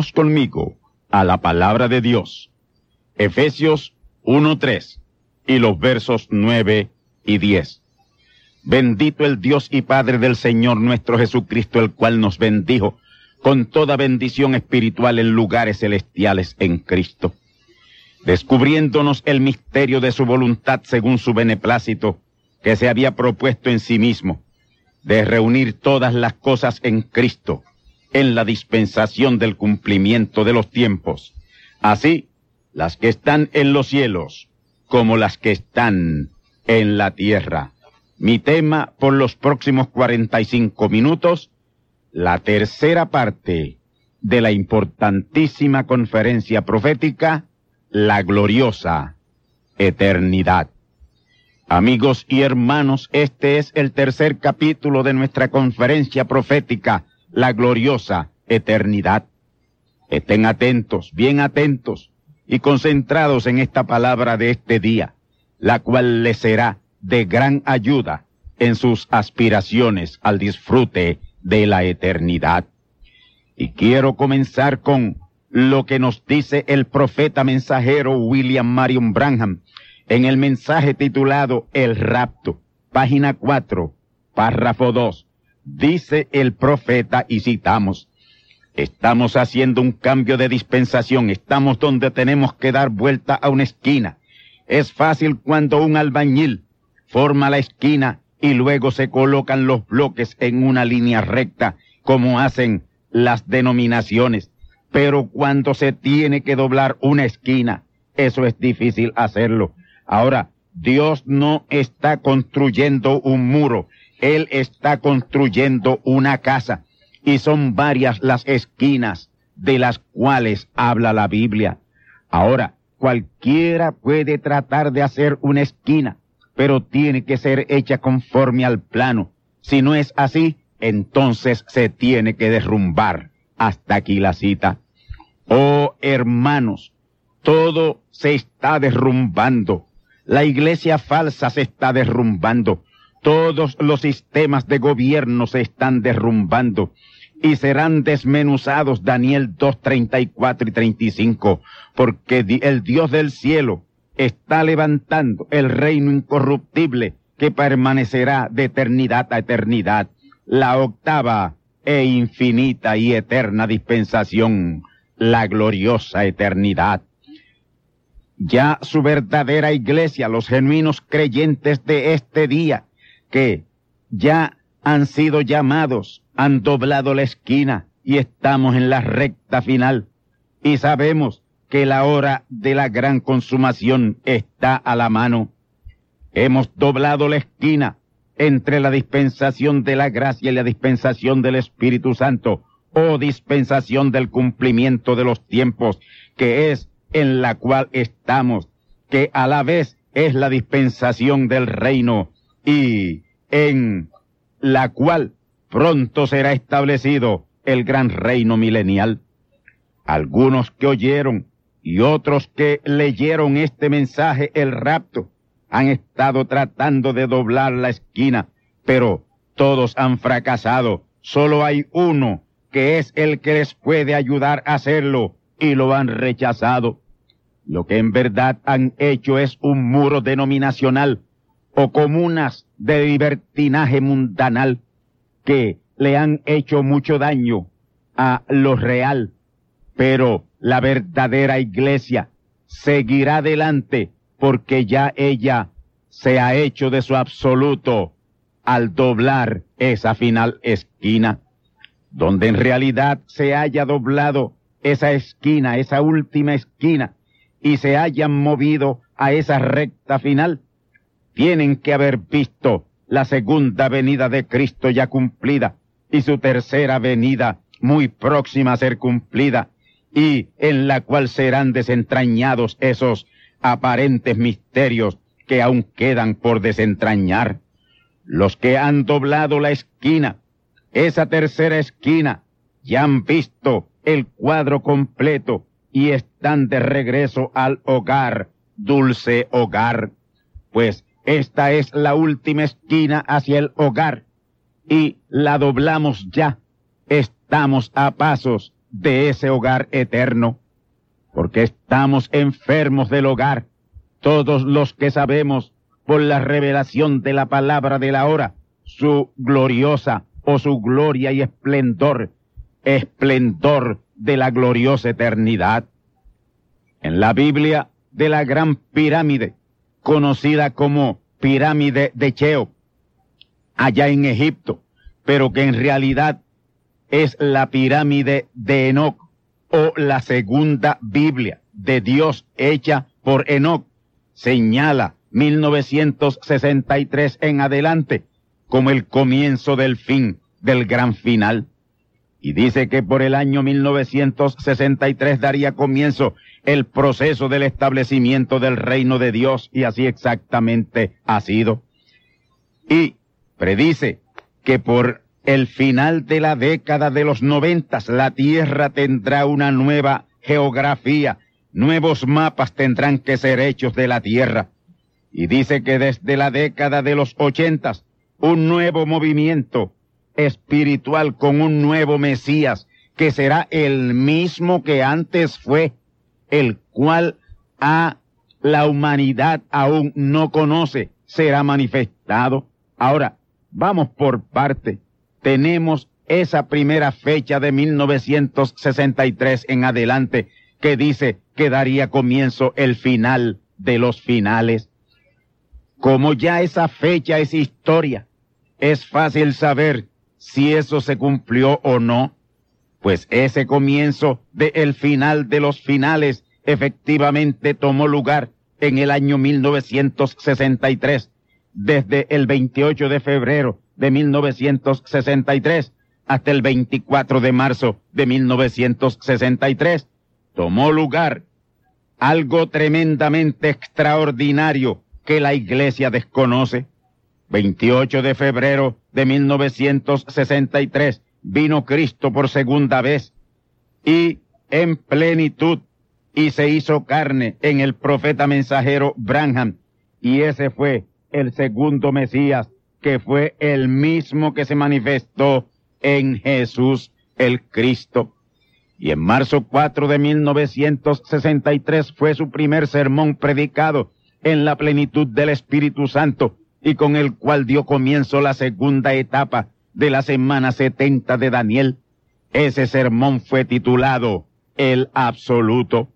Conmigo a la palabra de Dios. Efesios 1.3 y los versos 9 y 10. Bendito el Dios y Padre del Señor nuestro Jesucristo, el cual nos bendijo con toda bendición espiritual en lugares celestiales en Cristo, descubriéndonos el misterio de su voluntad según su beneplácito, que se había propuesto en sí mismo, de reunir todas las cosas en Cristo, en la dispensación del cumplimiento de los tiempos, así las que están en los cielos como las que están en la tierra. Mi tema por los próximos 45 minutos, la tercera parte de la importantísima conferencia profética, la gloriosa eternidad. Amigos y hermanos, este es el tercer capítulo de nuestra conferencia profética, la gloriosa eternidad. Estén atentos, bien atentos y concentrados en esta palabra de este día, la cual les será de gran ayuda en sus aspiraciones al disfrute de la eternidad. Y quiero comenzar con lo que nos dice el profeta mensajero William Marion Branham en el mensaje titulado El rapto, página 4, párrafo 2 Dice el profeta y citamos, estamos haciendo un cambio de dispensación, estamos donde tenemos que dar vuelta a una esquina. Es fácil cuando un albañil forma la esquina y luego se colocan los bloques en una línea recta, como hacen las denominaciones. Pero cuando se tiene que doblar una esquina, eso es difícil hacerlo. Ahora, Dios no está construyendo un muro, él está construyendo una casa y son varias las esquinas de las cuales habla la Biblia. Ahora, cualquiera puede tratar de hacer una esquina, pero tiene que ser hecha conforme al plano. Si no es así, entonces se tiene que derrumbar. Hasta aquí la cita. Oh hermanos, todo se está derrumbando. La iglesia falsa se está derrumbando. Todos los sistemas de gobierno se están derrumbando y serán desmenuzados Daniel 2, 34 y 35, porque el Dios del cielo está levantando el reino incorruptible que permanecerá de eternidad a eternidad, la octava e infinita y eterna dispensación, la gloriosa eternidad. Ya su verdadera iglesia, los genuinos creyentes de este día, que ya han sido llamados, han doblado la esquina y estamos en la recta final y sabemos que la hora de la gran consumación está a la mano. Hemos doblado la esquina, entre la dispensación de la gracia y la dispensación del Espíritu Santo, o dispensación del cumplimiento de los tiempos, que es en la cual estamos, que a la vez es la dispensación del reino y en la cual pronto será establecido el gran reino milenial. Algunos que oyeron y otros que leyeron este mensaje, el rapto, han estado tratando de doblar la esquina, pero todos han fracasado. Solo hay uno que es el que les puede ayudar a hacerlo y lo han rechazado. Lo que en verdad han hecho es un muro denominacional o comunas de libertinaje mundanal que le han hecho mucho daño a lo real, pero la verdadera iglesia seguirá adelante porque ya ella se ha hecho de su absoluto al doblar esa final esquina, donde en realidad se haya doblado esa esquina, esa última esquina, y se hayan movido a esa recta final, tienen que haber visto la segunda venida de Cristo ya cumplida y su tercera venida muy próxima a ser cumplida y en la cual serán desentrañados esos aparentes misterios que aún quedan por desentrañar. Los que han doblado la esquina, esa tercera esquina, ya han visto el cuadro completo y están de regreso al hogar, dulce hogar, pues esta es la última esquina hacia el hogar y la doblamos ya. Estamos a pasos de ese hogar eterno, porque estamos enfermos del hogar, todos los que sabemos por la revelación de la palabra de la hora, su gloriosa o su gloria y esplendor, esplendor de la gloriosa eternidad. En la Biblia de la gran pirámide, conocida como pirámide de Cheo, allá en Egipto, pero que en realidad es la pirámide de Enoch o la segunda Biblia de Dios hecha por Enoch. Señala 1963 en adelante como el comienzo del fin, del gran final. Y dice que por el año 1963 daría comienzo el proceso del establecimiento del reino de Dios y así exactamente ha sido. Y predice que por el final de la década de los noventas, la Tierra tendrá una nueva geografía, nuevos mapas tendrán que ser hechos de la Tierra. Y dice que desde la década de los ochentas, un nuevo movimiento espiritual con un nuevo Mesías, que será el mismo que antes fue, el cual a la humanidad aún no conoce, será manifestado. Ahora, vamos por parte tenemos esa primera fecha de 1963 en adelante que dice que daría comienzo el final de los finales. Como ya esa fecha es historia, es fácil saber si eso se cumplió o no, pues ese comienzo de el final de los finales efectivamente tomó lugar en el año 1963, desde el 28 de febrero de 1963 hasta el 24 de marzo de 1963 tomó lugar algo tremendamente extraordinario que la iglesia desconoce. 28 de febrero de 1963 vino Cristo por segunda vez y en plenitud y se hizo carne en el profeta mensajero Branham y ese fue el segundo Mesías que fue el mismo que se manifestó en Jesús el Cristo. Y en marzo 4 de 1963 fue su primer sermón predicado en la plenitud del Espíritu Santo y con el cual dio comienzo la segunda etapa de la semana 70 de Daniel. Ese sermón fue titulado El Absoluto.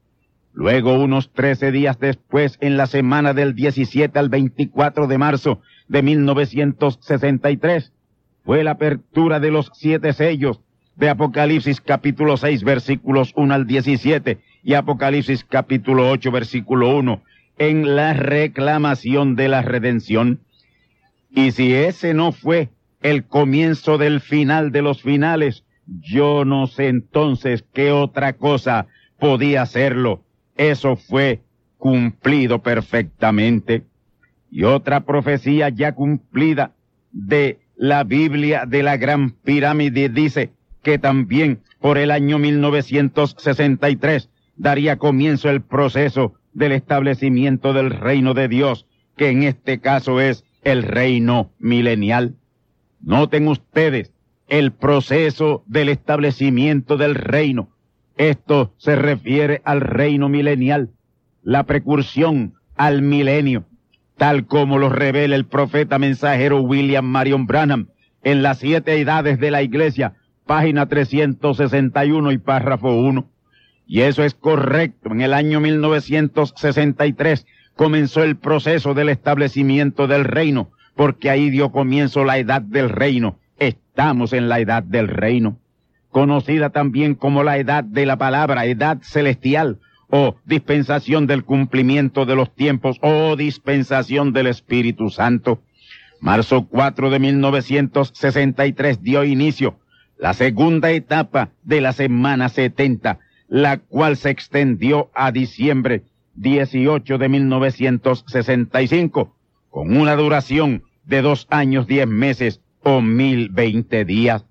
Luego, unos trece días después, en la semana del 17 al 24 de marzo, de 1963 fue la apertura de los siete sellos de Apocalipsis capítulo 6 versículos 1 al 17 y Apocalipsis capítulo 8 versículo 1 en la reclamación de la redención. Y si ese no fue el comienzo del final de los finales, yo no sé entonces qué otra cosa podía hacerlo. Eso fue cumplido perfectamente. Y otra profecía ya cumplida de la Biblia de la Gran Pirámide dice que también por el año 1963 daría comienzo el proceso del establecimiento del reino de Dios, que en este caso es el reino milenial. Noten ustedes el proceso del establecimiento del reino. Esto se refiere al reino milenial, la precursión al milenio, tal como lo revela el profeta mensajero William Marion Branham en las siete edades de la iglesia, página 361 y párrafo 1. Y eso es correcto. En el año 1963 comenzó el proceso del establecimiento del reino, porque ahí dio comienzo la edad del reino. Estamos en la edad del reino, conocida también como la edad de la palabra, edad celestial, o dispensación del cumplimiento de los tiempos, o dispensación del Espíritu Santo. Marzo 4 de 1963 dio inicio la segunda etapa de la semana 70, la cual se extendió a diciembre 18 de 1965, con una duración de dos años, diez meses o mil veinte días.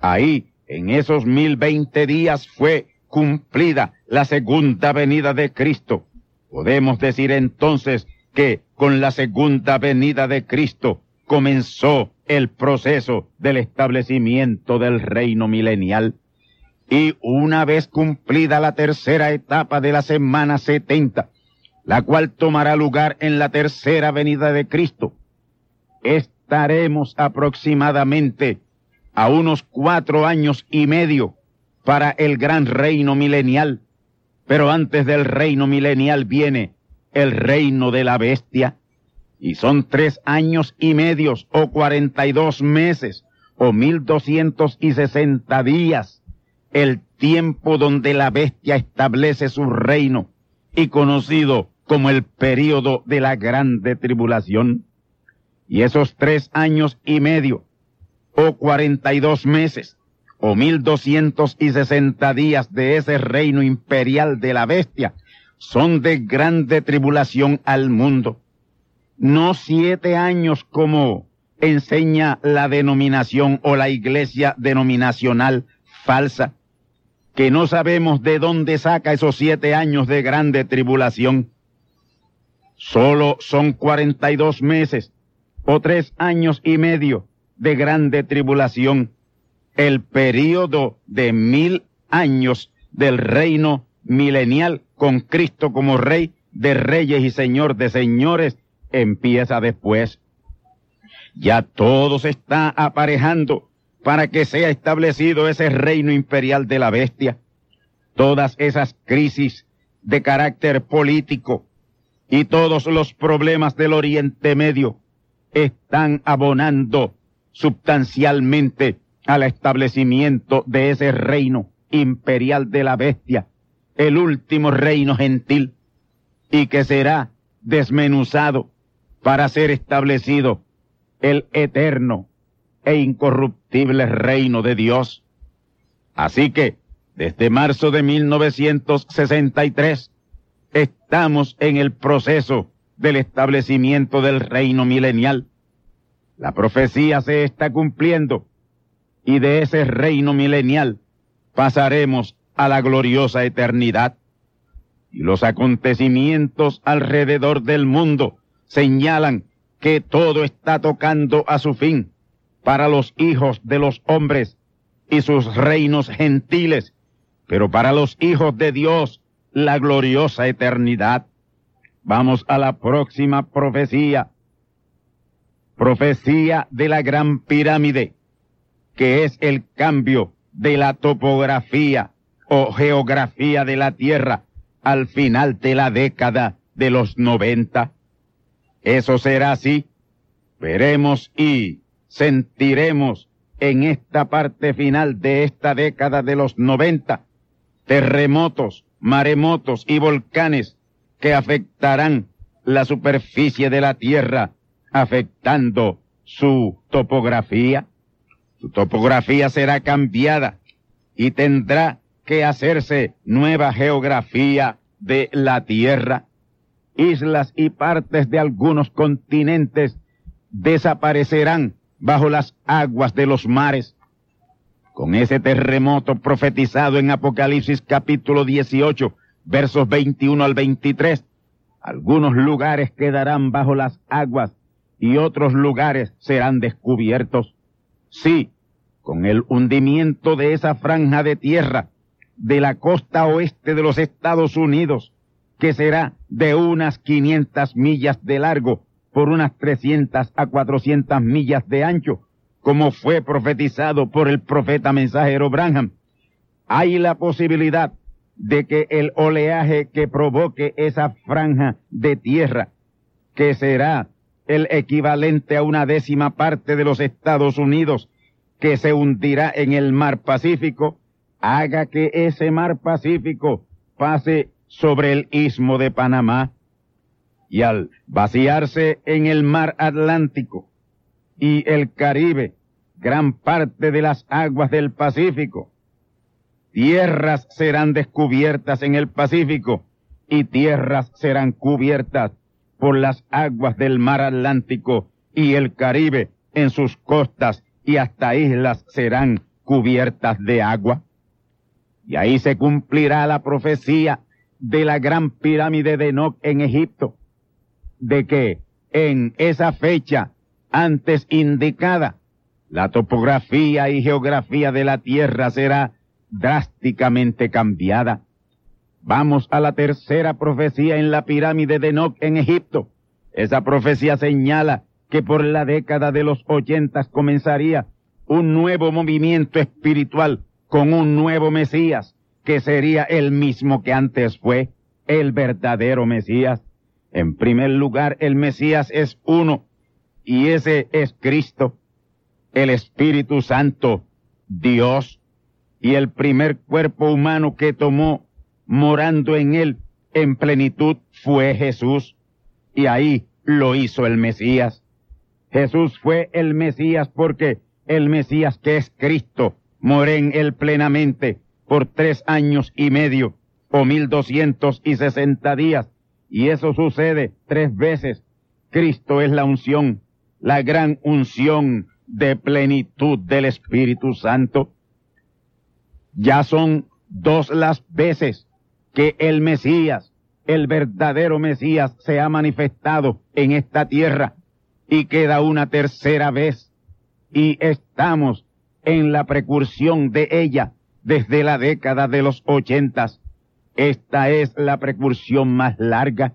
Ahí, en esos mil veinte días fue cumplida la segunda venida de Cristo. Podemos decir entonces que con la segunda venida de Cristo comenzó el proceso del establecimiento del reino milenial. Y una vez cumplida la tercera etapa de la semana setenta, la cual tomará lugar en la tercera venida de Cristo, estaremos aproximadamente a unos cuatro años y medio para el gran reino milenial. Pero antes del reino milenial viene el reino de la bestia. Y son tres años y medios o cuarenta y dos meses o mil doscientos y sesenta días el tiempo donde la bestia establece su reino y conocido como el período de la grande tribulación. Y esos tres años y medio, o cuarenta y dos meses, o mil doscientos y sesenta días de ese reino imperial de la bestia, son de grande tribulación al mundo. No siete años como enseña la denominación o la iglesia denominacional falsa, que no sabemos de dónde saca esos siete años de grande tribulación. Solo son cuarenta y dos meses o tres años y medio de grande tribulación, el período de mil años del reino milenial con Cristo como Rey de Reyes y Señor de Señores empieza después. Ya todo se está aparejando para que sea establecido ese reino imperial de la bestia. Todas esas crisis de carácter político y todos los problemas del Oriente Medio están abonando sustancialmente al establecimiento de ese reino imperial de la bestia, el último reino gentil, y que será desmenuzado para ser establecido el eterno e incorruptible reino de Dios. Así que, desde marzo de 1963, estamos en el proceso del establecimiento del reino milenial. La profecía se está cumpliendo y de ese reino milenial pasaremos a la gloriosa eternidad. Y los acontecimientos alrededor del mundo señalan que todo está tocando a su fin para los hijos de los hombres y sus reinos gentiles, pero para los hijos de Dios la gloriosa eternidad. Vamos a la próxima profecía. Profecía de la gran pirámide, que es el cambio de la topografía o geografía de la tierra al final de la década de los noventa. Eso será así. Veremos y sentiremos en esta parte final de esta década de los noventa terremotos, maremotos y volcanes que afectarán la superficie de la Tierra, afectando su topografía. Su topografía será cambiada y tendrá que hacerse nueva geografía de la Tierra. Islas y partes de algunos continentes desaparecerán bajo las aguas de los mares. Con ese terremoto profetizado en Apocalipsis capítulo 18, versos 21 al 23, algunos lugares quedarán bajo las aguas y otros lugares serán descubiertos. Sí, con el hundimiento de esa franja de tierra de la costa oeste de los Estados Unidos, que será de unas 500 millas de largo por unas 300 a 400 millas de ancho, como fue profetizado por el profeta mensajero Branham. Hay la posibilidad de que el oleaje que provoque esa franja de tierra, que será el equivalente a una décima parte de los Estados Unidos, que se hundirá en el mar Pacífico, haga que ese mar Pacífico pase sobre el istmo de Panamá y al vaciarse en el mar Atlántico y el Caribe, gran parte de las aguas del Pacífico, tierras serán descubiertas en el Pacífico y tierras serán cubiertas por las aguas del mar Atlántico y el Caribe en sus costas y hasta islas serán cubiertas de agua. Y ahí se cumplirá la profecía de la gran pirámide de Enoch en Egipto, de que en esa fecha antes indicada, la topografía y geografía de la tierra será drásticamente cambiada. Vamos a la tercera profecía en la pirámide de Enoch en Egipto. Esa profecía señala que por la década de los ochentas comenzaría un nuevo movimiento espiritual con un nuevo Mesías, que sería el mismo que antes fue, el verdadero Mesías. En primer lugar, el Mesías es uno, y ese es Cristo, el Espíritu Santo, Dios, y el primer cuerpo humano que tomó morando en él en plenitud fue Jesús, y ahí lo hizo el Mesías. Jesús fue el Mesías porque el Mesías que es Cristo moré en él plenamente por tres años y medio o mil doscientos y sesenta días. Y eso sucede tres veces. Cristo es la unción, la gran unción de plenitud del Espíritu Santo. Ya son dos las veces que el Mesías, el verdadero Mesías, se ha manifestado en esta tierra y queda una tercera vez y estamos en la precursión de ella desde la década de los ochentas. Esta es la precursión más larga.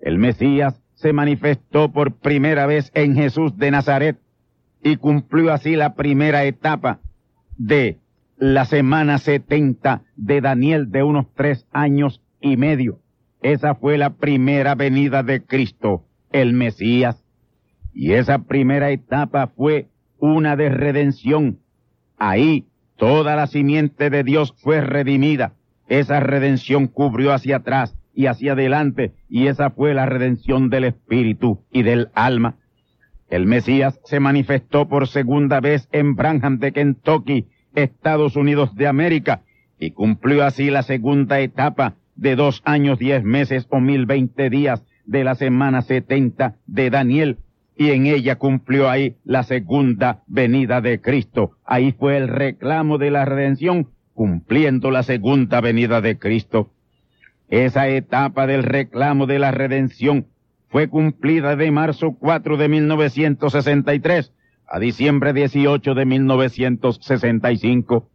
El Mesías se manifestó por primera vez en Jesús de Nazaret y cumplió así la primera etapa de la semana setenta de Daniel de unos tres años y medio. Esa fue la primera venida de Cristo, el Mesías. Y esa primera etapa fue una de redención. Ahí toda la simiente de Dios fue redimida. Esa redención cubrió hacia atrás y hacia adelante y esa fue la redención del espíritu y del alma. El Mesías se manifestó por segunda vez en Branham de Kentucky, Estados Unidos de América, y cumplió así la segunda etapa de dos años, diez meses o mil veinte días de la semana setenta de Daniel, y en ella cumplió ahí la segunda venida de Cristo. Ahí fue el reclamo de la redención, cumpliendo la segunda venida de Cristo. Esa etapa del reclamo de la redención fue cumplida de marzo 4 de 1963 a diciembre 18 de 1965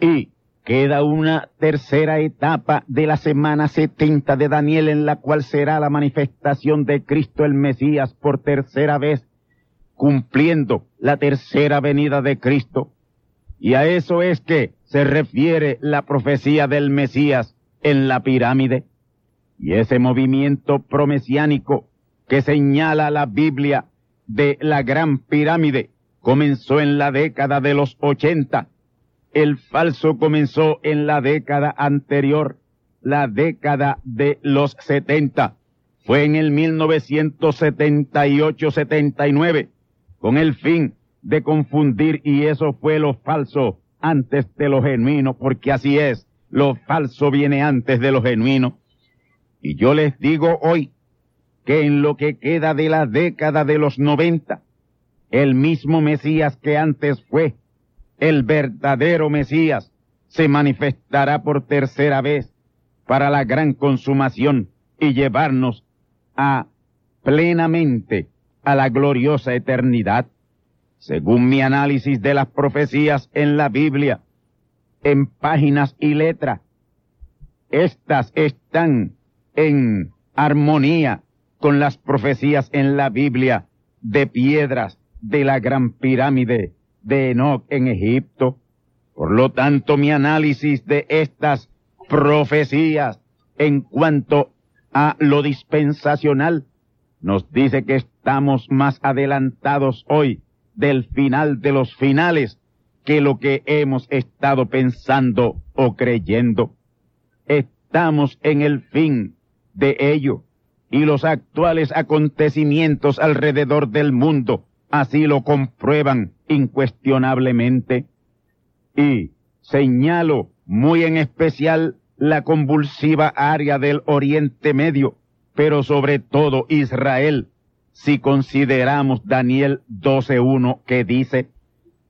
y queda una tercera etapa de la semana 70 de Daniel en la cual será la manifestación de Cristo el Mesías por tercera vez, cumpliendo la tercera venida de Cristo. Y a eso es que se refiere la profecía del Mesías en la pirámide. Y ese movimiento promesiánico que señala la Biblia de la gran pirámide comenzó en la década de los ochenta el falso comenzó en la década anterior, la década de los 70. Fue en el 1978-79 con el fin de confundir y eso fue lo falso antes de lo genuino, porque así es, lo falso viene antes de lo genuino. Y yo les digo hoy que en lo que queda de la década de los noventa, el mismo Mesías que antes fue, el verdadero Mesías, se manifestará por tercera vez para la gran consumación y llevarnos a plenamente a la gloriosa eternidad. Según mi análisis de las profecías en la Biblia, en páginas y letras, estas están en armonía con las profecías en la Biblia de piedras de la gran pirámide de Enoch en Egipto. Por lo tanto, mi análisis de estas profecías en cuanto a lo dispensacional nos dice que estamos más adelantados hoy del final de los finales que lo que hemos estado pensando o creyendo. Estamos en el fin de ello y los actuales acontecimientos alrededor del mundo así lo comprueban incuestionablemente. Y señalo muy en especial la convulsiva área del Oriente Medio, pero sobre todo Israel, si consideramos Daniel 12.1 que dice,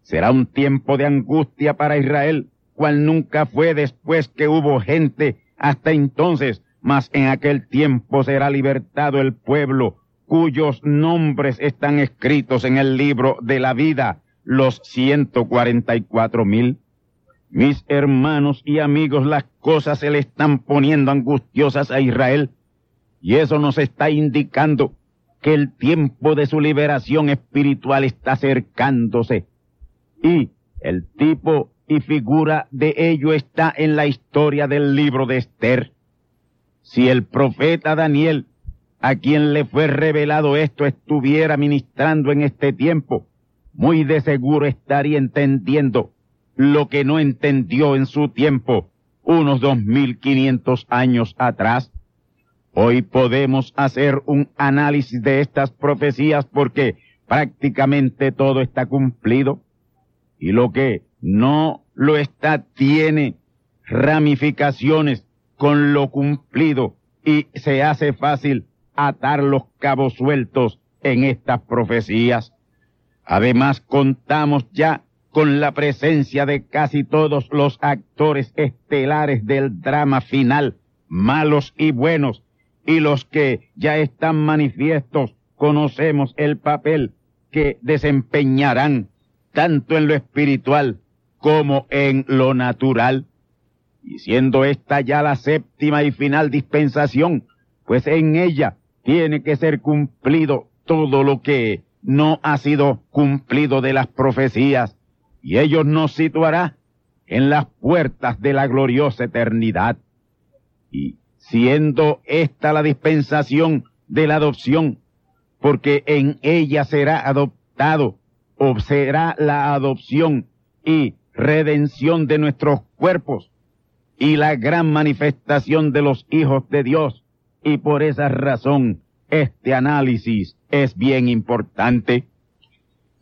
será un tiempo de angustia para Israel, cual nunca fue después que hubo gente hasta entonces, mas en aquel tiempo será libertado el pueblo cuyos nombres están escritos en el libro de la vida, los 144 mil. Mis hermanos y amigos, las cosas se le están poniendo angustiosas a Israel y eso nos está indicando que el tiempo de su liberación espiritual está acercándose. Y el tipo y figura de ello está en la historia del libro de Esther. Si el profeta Daniel a quien le fue revelado esto estuviera ministrando en este tiempo, muy de seguro estaría entendiendo lo que no entendió en su tiempo, unos dos mil quinientos años atrás. Hoy podemos hacer un análisis de estas profecías porque prácticamente todo está cumplido y lo que no lo está tiene ramificaciones con lo cumplido y se hace fácil atar los cabos sueltos en estas profecías. Además, contamos ya con la presencia de casi todos los actores estelares del drama final, malos y buenos, y los que ya están manifiestos, conocemos el papel que desempeñarán tanto en lo espiritual como en lo natural. Y siendo esta ya la séptima y final dispensación, pues en ella tiene que ser cumplido todo lo que no ha sido cumplido de las profecías, y ellos nos situará en las puertas de la gloriosa eternidad. Y siendo esta la dispensación de la adopción, porque en ella será adoptado, o será la adopción y redención de nuestros cuerpos, y la gran manifestación de los hijos de Dios, y por esa razón este análisis es bien importante.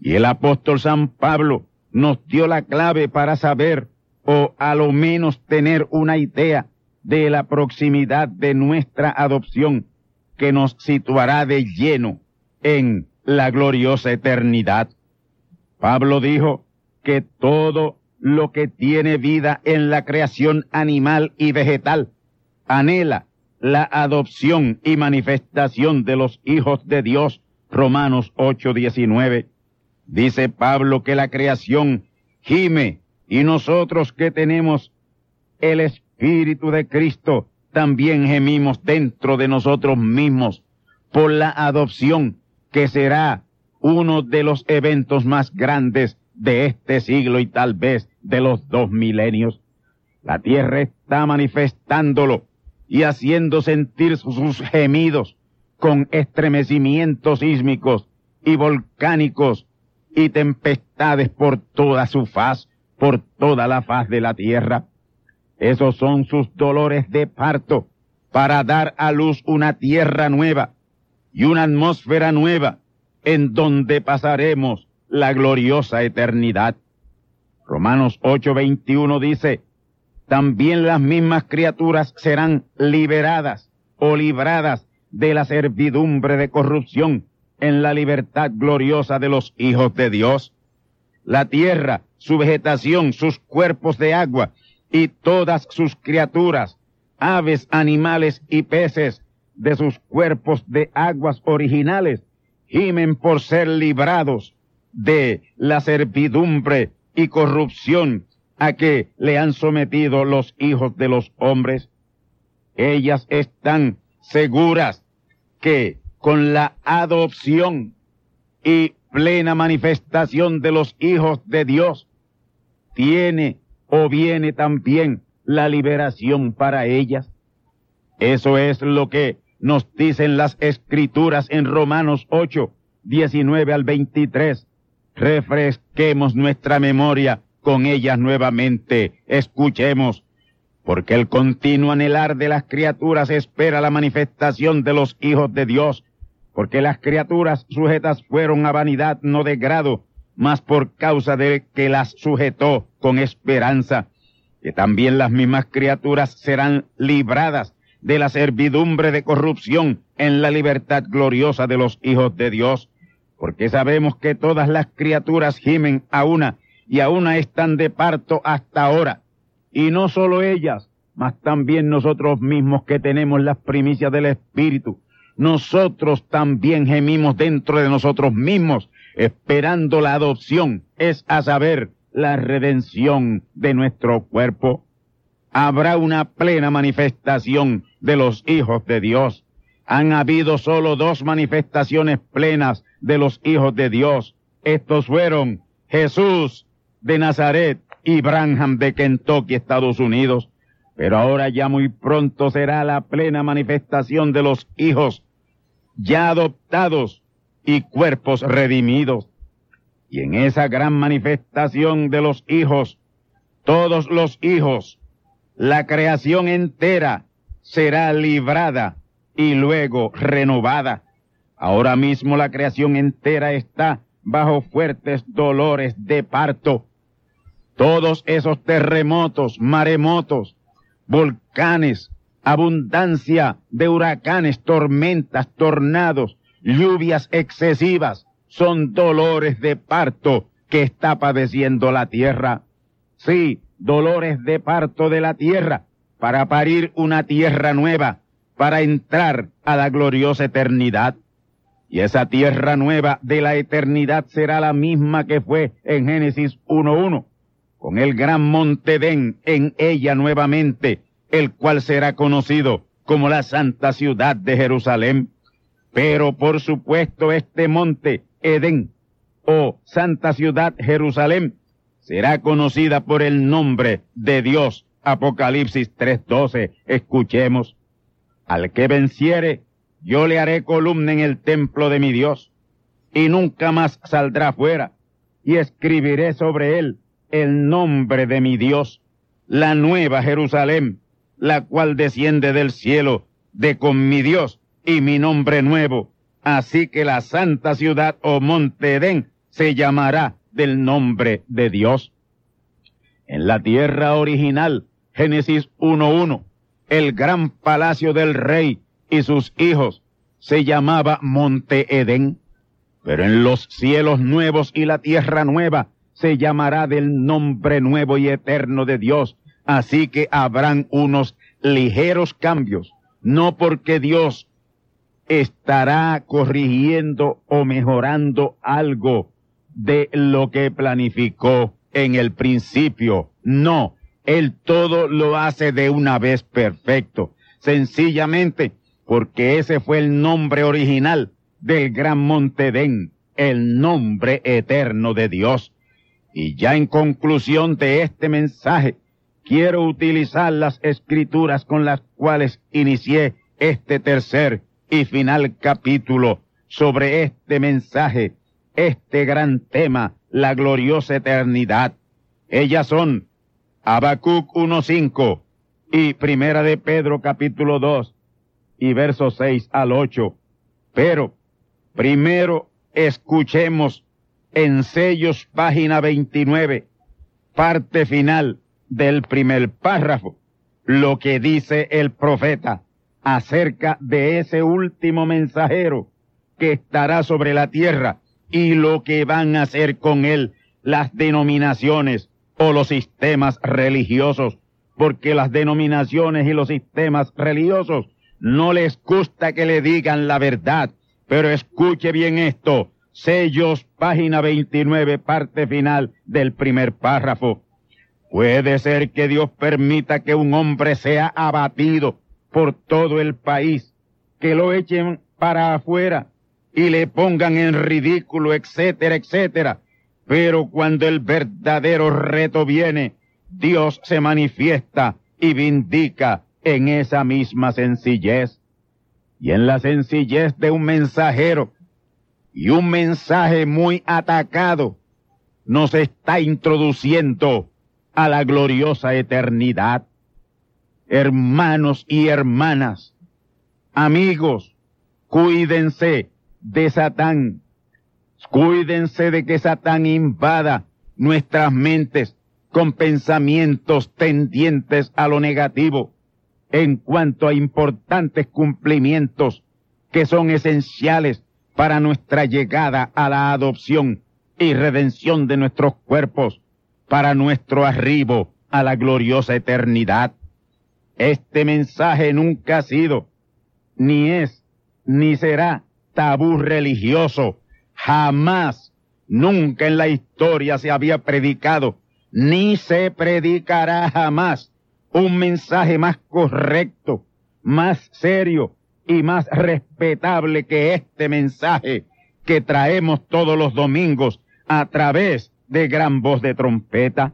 Y el apóstol San Pablo nos dio la clave para saber o a lo menos tener una idea de la proximidad de nuestra adopción que nos situará de lleno en la gloriosa eternidad. Pablo dijo que todo lo que tiene vida en la creación animal y vegetal anhela la adopción y manifestación de los hijos de Dios, Romanos 8:19. Dice Pablo que la creación gime y nosotros que tenemos el de Cristo también gemimos dentro de nosotros mismos por la adopción que será uno de los eventos más grandes de este siglo y tal vez de los dos milenios. La tierra está manifestándolo y haciendo sentir sus gemidos con estremecimientos sísmicos y volcánicos y tempestades por toda su faz, por toda la faz de la tierra. Esos son sus dolores de parto para dar a luz una tierra nueva y una atmósfera nueva en donde pasaremos la gloriosa eternidad. Romanos 8:21 dice, también las mismas criaturas serán liberadas o libradas de la servidumbre de corrupción en la libertad gloriosa de los hijos de Dios. La tierra, su vegetación, sus cuerpos de agua y todas sus criaturas, aves, animales y peces de sus cuerpos de aguas originales, gimen por ser librados de la servidumbre y corrupción a que le han sometido los hijos de los hombres. Ellas están seguras que con la adopción y plena manifestación de los hijos de Dios, tiene o viene también la liberación para ellas. Eso es lo que nos dicen las escrituras en Romanos 8, 19 al 23. Refresquemos nuestra memoria con ellas nuevamente. Escuchemos porque el continuo anhelar de las criaturas espera la manifestación de los hijos de Dios, porque las criaturas sujetas fueron a vanidad, no de grado, mas por causa de que las sujetó con esperanza, que también las mismas criaturas serán libradas de la servidumbre de corrupción en la libertad gloriosa de los hijos de Dios, porque sabemos que todas las criaturas gimen a una y a una están de parto hasta ahora y no solo ellas, mas también nosotros mismos que tenemos las primicias del Espíritu. Nosotros también gemimos dentro de nosotros mismos, esperando la adopción, es a saber, la redención de nuestro cuerpo. Habrá una plena manifestación de los hijos de Dios. Han habido solo dos manifestaciones plenas de los hijos de Dios. Estos fueron Jesús de Nazaret y Branham de Kentucky, Estados Unidos. Pero ahora ya muy pronto será la plena manifestación de los hijos ya adoptados y cuerpos redimidos. Y en esa gran manifestación de los hijos, todos los hijos, la creación entera será librada y luego renovada. Ahora mismo la creación entera está bajo fuertes dolores de parto todos esos terremotos, maremotos, volcanes, abundancia de huracanes, tormentas, tornados, lluvias excesivas, son dolores de parto que está padeciendo la tierra. Sí, dolores de parto de la tierra para parir una tierra nueva, para entrar a la gloriosa eternidad. Y esa tierra nueva de la eternidad será la misma que fue en Génesis 1.1 con el gran monte Den en ella nuevamente, el cual será conocido como la santa ciudad de Jerusalén. Pero por supuesto este monte Edén o santa ciudad Jerusalén será conocida por el nombre de Dios. Apocalipsis 3:12. Escuchemos. Al que venciere, yo le haré columna en el templo de mi Dios, y nunca más saldrá fuera, y escribiré sobre él el nombre de mi Dios, la nueva Jerusalén, la cual desciende del cielo de con mi Dios y mi nombre nuevo. Así que la santa ciudad o monte Edén se llamará del nombre de Dios. En la tierra original, Génesis 1.1, el gran palacio del rey y sus hijos se llamaba Monte Edén. Pero en los cielos nuevos y la tierra nueva, se llamará del nombre nuevo y eterno de Dios. Así que habrán unos ligeros cambios, no porque Dios estará corrigiendo o mejorando algo de lo que planificó en el principio. No, Él todo lo hace de una vez perfecto, sencillamente porque ese fue el nombre original del gran monte Den, el nombre eterno de Dios. Y ya en conclusión de este mensaje, quiero utilizar las escrituras con las cuales inicié este tercer y final capítulo sobre este mensaje, este gran tema, la gloriosa eternidad. Ellas son Habacuc 1.5 y Primera de Pedro capítulo 2 y versos 6 al 8. Pero primero escuchemos en sellos página 29, parte final del primer párrafo, lo que dice el profeta acerca de ese último mensajero que estará sobre la tierra y lo que van a hacer con él las denominaciones o los sistemas religiosos, porque las denominaciones y los sistemas religiosos no les gusta que le digan la verdad, pero escuche bien esto, sellos, página 29, parte final del primer párrafo. Puede ser que Dios permita que un hombre sea abatido por todo el país, que lo echen para afuera y le pongan en ridículo, etcétera, etcétera. Pero cuando el verdadero reto viene, Dios se manifiesta y vindica en esa misma sencillez. Y en la sencillez de un mensajero y un mensaje muy atacado nos está introduciendo a la gloriosa eternidad. Hermanos y hermanas, amigos, cuídense de Satán. Cuídense de que Satán invada nuestras mentes con pensamientos tendientes a lo negativo en cuanto a importantes cumplimientos que son esenciales para nuestra llegada a la adopción y redención de nuestros cuerpos, para nuestro arribo a la gloriosa eternidad. Este mensaje nunca ha sido, ni es, ni será tabú religioso. Jamás, nunca en la historia se había predicado, ni se predicará jamás un mensaje más correcto, más serio y más respetable que este mensaje que traemos todos los domingos a través de gran voz de trompeta.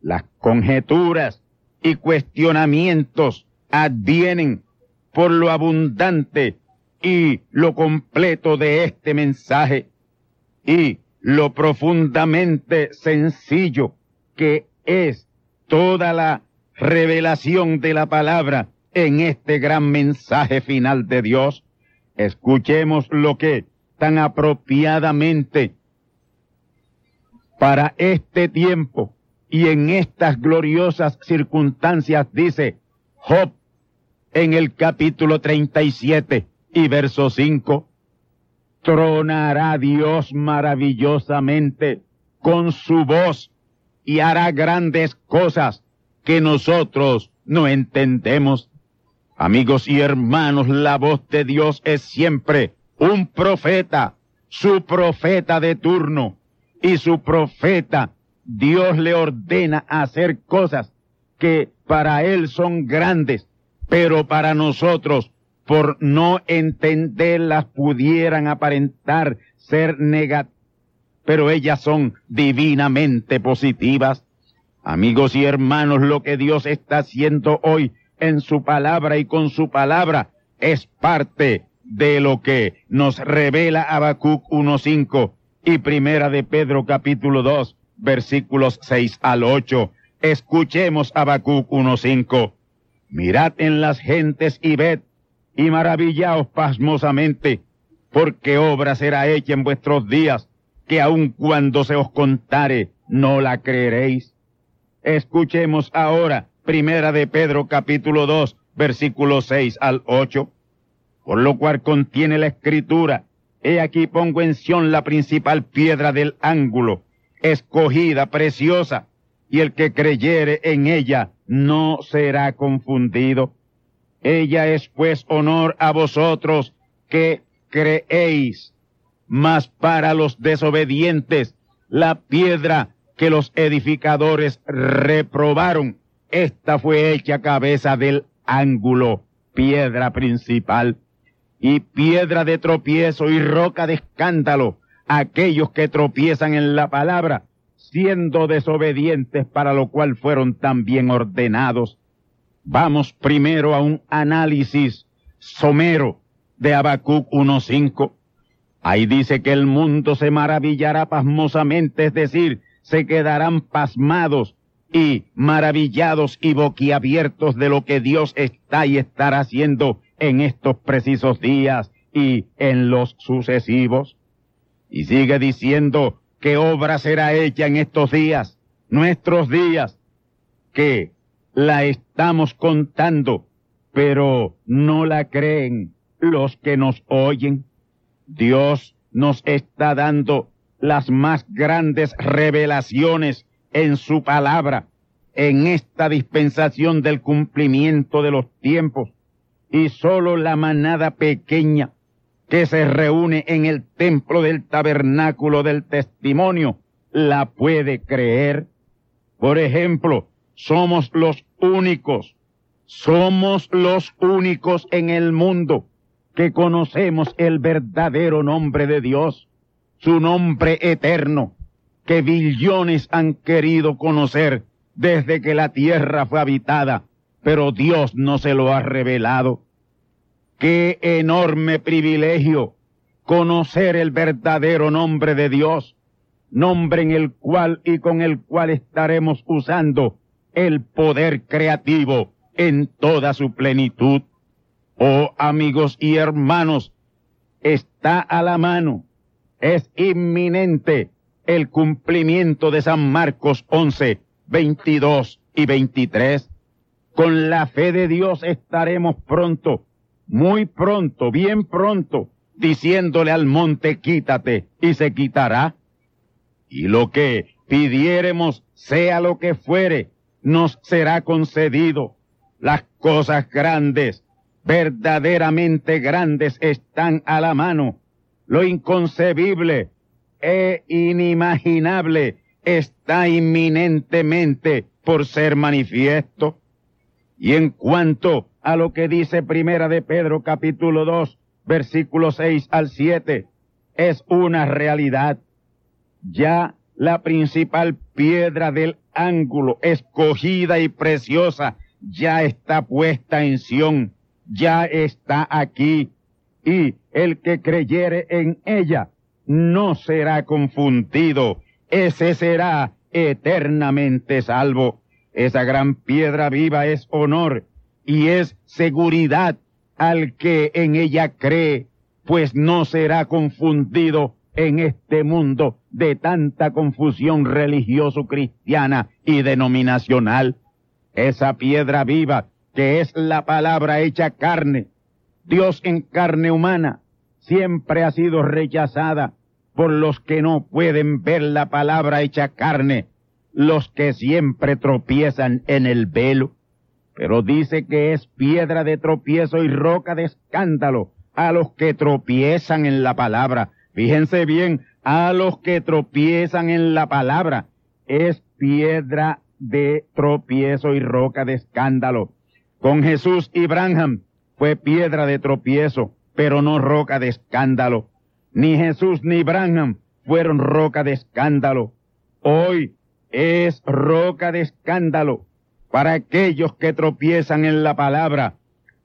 Las conjeturas y cuestionamientos advienen por lo abundante y lo completo de este mensaje y lo profundamente sencillo que es toda la revelación de la palabra en este gran mensaje final de Dios. Escuchemos lo que tan apropiadamente para este tiempo y en estas gloriosas circunstancias dice Job en el capítulo 37 y verso 5. Tronará Dios maravillosamente con su voz y hará grandes cosas que nosotros no entendemos. Amigos y hermanos, la voz de Dios es siempre un profeta, su profeta de turno, y su profeta, Dios le ordena hacer cosas que para él son grandes, pero para nosotros, por no entenderlas, pudieran aparentar ser negativas, pero ellas son divinamente positivas. Amigos y hermanos, lo que Dios está haciendo hoy en su palabra y con su palabra es parte de lo que nos revela Habacuc 1.5 y Primera de Pedro capítulo 2 versículos 6 al 8. Escuchemos Habacuc 1.5. Mirad en las gentes y ved y maravillaos pasmosamente, porque obra será hecha en vuestros días, que aun cuando se os contare, no la creeréis. Escuchemos ahora Primera de Pedro capítulo 2 versículos 6 al 8. Por lo cual contiene la escritura, he aquí pongo en Sión la principal piedra del ángulo, escogida, preciosa, y el que creyere en ella no será confundido. Ella es pues honor a vosotros que creéis, mas para los desobedientes la piedra que los edificadores reprobaron. Esta fue hecha cabeza del ángulo, piedra principal, y piedra de tropiezo y roca de escándalo, aquellos que tropiezan en la palabra, siendo desobedientes para lo cual fueron también ordenados. Vamos primero a un análisis somero de Habacuc 1.5. Ahí dice que el mundo se maravillará pasmosamente, es decir, se quedarán pasmados y maravillados y boquiabiertos de lo que Dios está y estará haciendo en estos precisos días y en los sucesivos. Y sigue diciendo que obra será hecha en estos días, nuestros días, que la estamos contando, pero no la creen los que nos oyen. Dios nos está dando las más grandes revelaciones en su palabra, en esta dispensación del cumplimiento de los tiempos, y sólo la manada pequeña que se reúne en el templo del tabernáculo del testimonio la puede creer. Por ejemplo, somos los únicos, somos los únicos en el mundo que conocemos el verdadero nombre de Dios, su nombre eterno, que billones han querido conocer desde que la tierra fue habitada, pero Dios no se lo ha revelado. Qué enorme privilegio conocer el verdadero nombre de Dios, nombre en el cual y con el cual estaremos usando el poder creativo en toda su plenitud. Oh amigos y hermanos, está a la mano, es inminente el cumplimiento de San Marcos 11, 22 y 23. Con la fe de Dios estaremos pronto, muy pronto, bien pronto, diciéndole al monte quítate y se quitará. Y lo que pidiéremos, sea lo que fuere, nos será concedido. Las cosas grandes, verdaderamente grandes, están a la mano. Lo inconcebible e inimaginable está inminentemente por ser manifiesto. Y en cuanto a lo que dice Primera de Pedro capítulo 2, versículo 6 al 7, es una realidad. Ya la principal piedra del ángulo, escogida y preciosa, ya está puesta en Sión, ya está aquí, y el que creyere en ella no será confundido, ese será eternamente salvo. Esa gran piedra viva es honor y es seguridad al que en ella cree, pues no será confundido en este mundo de tanta confusión religioso-cristiana y denominacional. Esa piedra viva que es la palabra hecha carne, Dios en carne humana, siempre ha sido rechazada por los que no pueden ver la palabra hecha carne, los que siempre tropiezan en el velo. Pero dice que es piedra de tropiezo y roca de escándalo a los que tropiezan en la palabra. Fíjense bien, a los que tropiezan en la palabra. Es piedra de tropiezo y roca de escándalo. Con Jesús y Branham fue piedra de tropiezo, pero no roca de escándalo. Ni Jesús ni Branham fueron roca de escándalo. Hoy es roca de escándalo para aquellos que tropiezan en la palabra,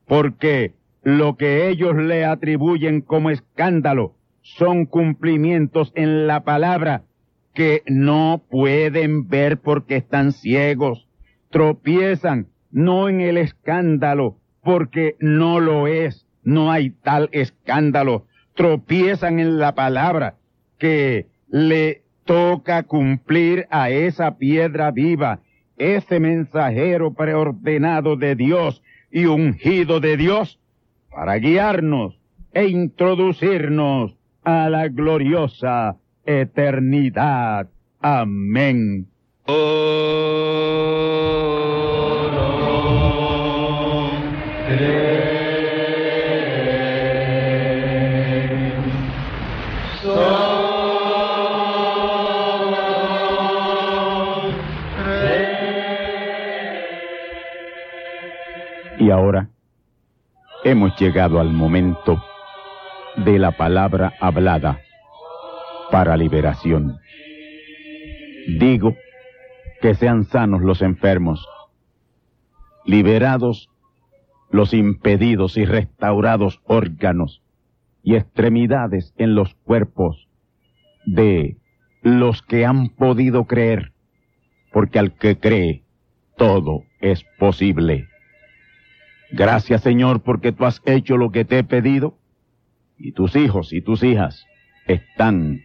porque lo que ellos le atribuyen como escándalo son cumplimientos en la palabra que no pueden ver porque están ciegos. Tropiezan no en el escándalo porque no lo es, no hay tal escándalo. Tropiezan en la palabra que le toca cumplir a esa piedra viva, ese mensajero preordenado de Dios y ungido de Dios para guiarnos e introducirnos a la gloriosa eternidad. Amén. Y ahora hemos llegado al momento de la palabra hablada para liberación. Digo que sean sanos los enfermos, liberados los impedidos y restaurados órganos y extremidades en los cuerpos de los que han podido creer, porque al que cree todo es posible. Gracias Señor porque tú has hecho lo que te he pedido y tus hijos y tus hijas están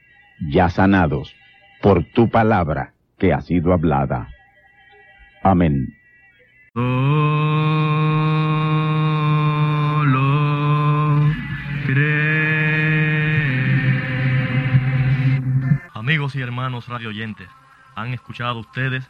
ya sanados por tu palabra que ha sido hablada. Amén. Amigos y hermanos radioyentes, han escuchado ustedes